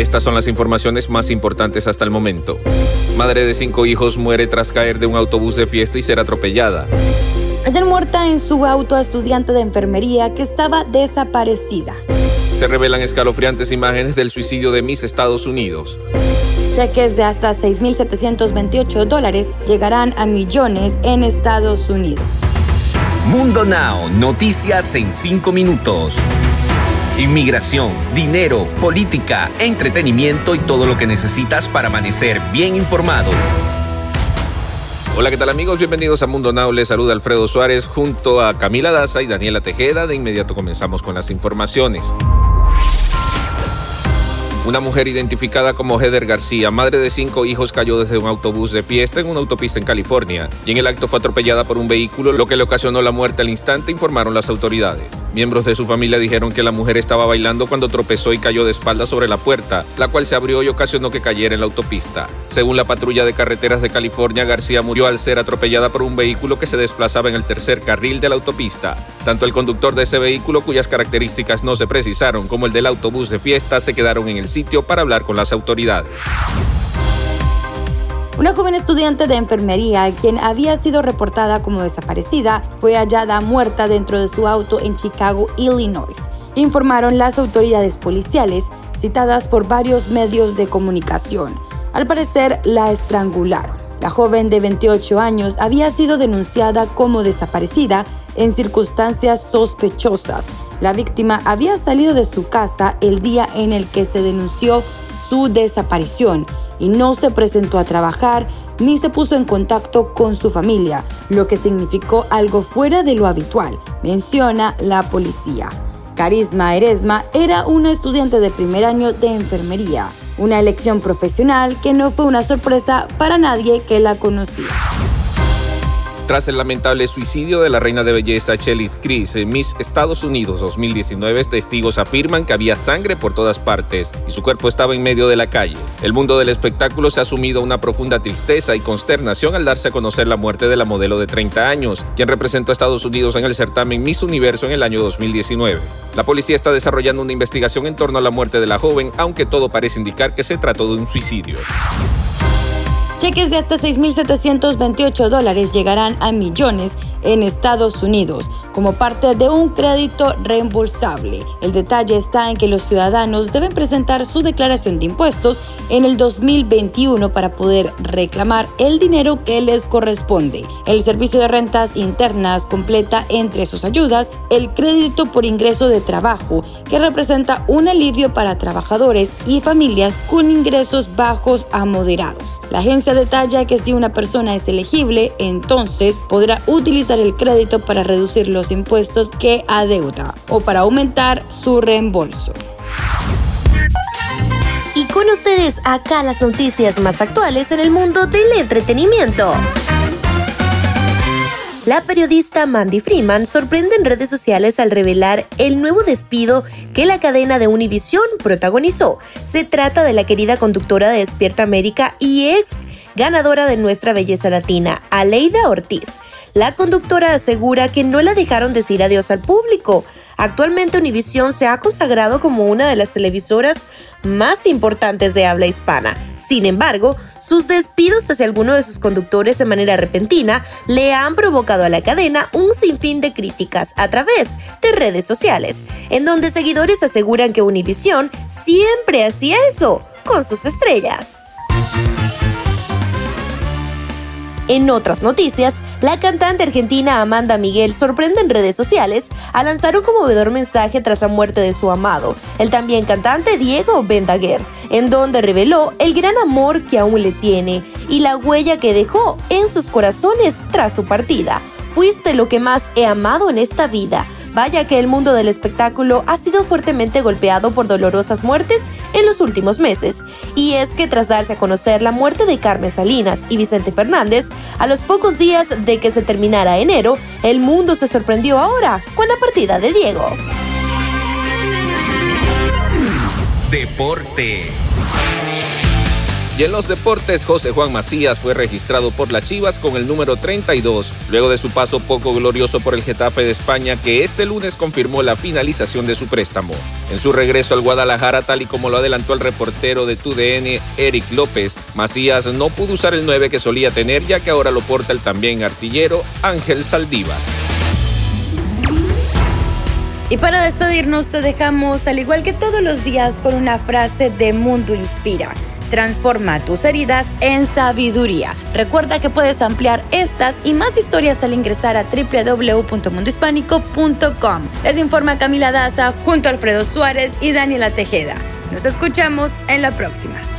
Estas son las informaciones más importantes hasta el momento. Madre de cinco hijos muere tras caer de un autobús de fiesta y ser atropellada. Hallan muerta en su auto a estudiante de enfermería que estaba desaparecida. Se revelan escalofriantes imágenes del suicidio de Miss Estados Unidos. Cheques de hasta 6.728 dólares llegarán a millones en Estados Unidos. Mundo Now, noticias en 5 minutos. Inmigración, dinero, política, entretenimiento y todo lo que necesitas para amanecer bien informado. Hola, ¿qué tal amigos? Bienvenidos a Mundo Now. Les saluda Alfredo Suárez junto a Camila Daza y Daniela Tejeda. De inmediato comenzamos con las informaciones. Una mujer identificada como Heather García, madre de cinco hijos, cayó desde un autobús de fiesta en una autopista en California y en el acto fue atropellada por un vehículo, lo que le ocasionó la muerte al instante, informaron las autoridades. Miembros de su familia dijeron que la mujer estaba bailando cuando tropezó y cayó de espalda sobre la puerta, la cual se abrió y ocasionó que cayera en la autopista. Según la patrulla de carreteras de California, García murió al ser atropellada por un vehículo que se desplazaba en el tercer carril de la autopista. Tanto el conductor de ese vehículo, cuyas características no se precisaron, como el del autobús de fiesta, se quedaron en el sitio para hablar con las autoridades. Una joven estudiante de enfermería, quien había sido reportada como desaparecida, fue hallada muerta dentro de su auto en Chicago, Illinois, informaron las autoridades policiales citadas por varios medios de comunicación. Al parecer, la estrangularon. La joven de 28 años había sido denunciada como desaparecida en circunstancias sospechosas la víctima había salido de su casa el día en el que se denunció su desaparición y no se presentó a trabajar ni se puso en contacto con su familia, lo que significó algo fuera de lo habitual, menciona la policía. Carisma Eresma era una estudiante de primer año de enfermería, una elección profesional que no fue una sorpresa para nadie que la conocía. Tras el lamentable suicidio de la reina de belleza Chelis Chris en Miss Estados Unidos 2019, testigos afirman que había sangre por todas partes y su cuerpo estaba en medio de la calle. El mundo del espectáculo se ha sumido a una profunda tristeza y consternación al darse a conocer la muerte de la modelo de 30 años, quien representó a Estados Unidos en el certamen Miss Universo en el año 2019. La policía está desarrollando una investigación en torno a la muerte de la joven, aunque todo parece indicar que se trató de un suicidio. Cheques de hasta 6.728 dólares llegarán a millones en Estados Unidos como parte de un crédito reembolsable. El detalle está en que los ciudadanos deben presentar su declaración de impuestos en el 2021 para poder reclamar el dinero que les corresponde. El Servicio de Rentas Internas completa entre sus ayudas el crédito por ingreso de trabajo, que representa un alivio para trabajadores y familias con ingresos bajos a moderados. La agencia detalla que si una persona es elegible, entonces podrá utilizar el crédito para reducir los impuestos que adeuda o para aumentar su reembolso. Y con ustedes acá las noticias más actuales en el mundo del entretenimiento. La periodista Mandy Freeman sorprende en redes sociales al revelar el nuevo despido que la cadena de Univision protagonizó. Se trata de la querida conductora de Despierta América y ex ganadora de Nuestra Belleza Latina, Aleida Ortiz. La conductora asegura que no la dejaron decir adiós al público. Actualmente Univision se ha consagrado como una de las televisoras más importantes de habla hispana. Sin embargo, sus despidos hacia alguno de sus conductores de manera repentina le han provocado a la cadena un sinfín de críticas a través de redes sociales, en donde seguidores aseguran que Univision siempre hacía eso con sus estrellas. En otras noticias, la cantante argentina Amanda Miguel sorprende en redes sociales al lanzar un conmovedor mensaje tras la muerte de su amado, el también cantante Diego Bendaguer, en donde reveló el gran amor que aún le tiene y la huella que dejó en sus corazones tras su partida. Fuiste lo que más he amado en esta vida Vaya que el mundo del espectáculo ha sido fuertemente golpeado por dolorosas muertes en los últimos meses. Y es que tras darse a conocer la muerte de Carmen Salinas y Vicente Fernández, a los pocos días de que se terminara enero, el mundo se sorprendió ahora con la partida de Diego. Deportes. Y en los deportes, José Juan Macías fue registrado por las Chivas con el número 32, luego de su paso poco glorioso por el Getafe de España, que este lunes confirmó la finalización de su préstamo. En su regreso al Guadalajara, tal y como lo adelantó el reportero de TUDN, Eric López, Macías no pudo usar el 9 que solía tener, ya que ahora lo porta el también artillero Ángel Saldívar. Y para despedirnos te dejamos, al igual que todos los días, con una frase de Mundo Inspira. Transforma tus heridas en sabiduría. Recuerda que puedes ampliar estas y más historias al ingresar a www.mundohispánico.com. Les informa Camila Daza junto a Alfredo Suárez y Daniela Tejeda. Nos escuchamos en la próxima.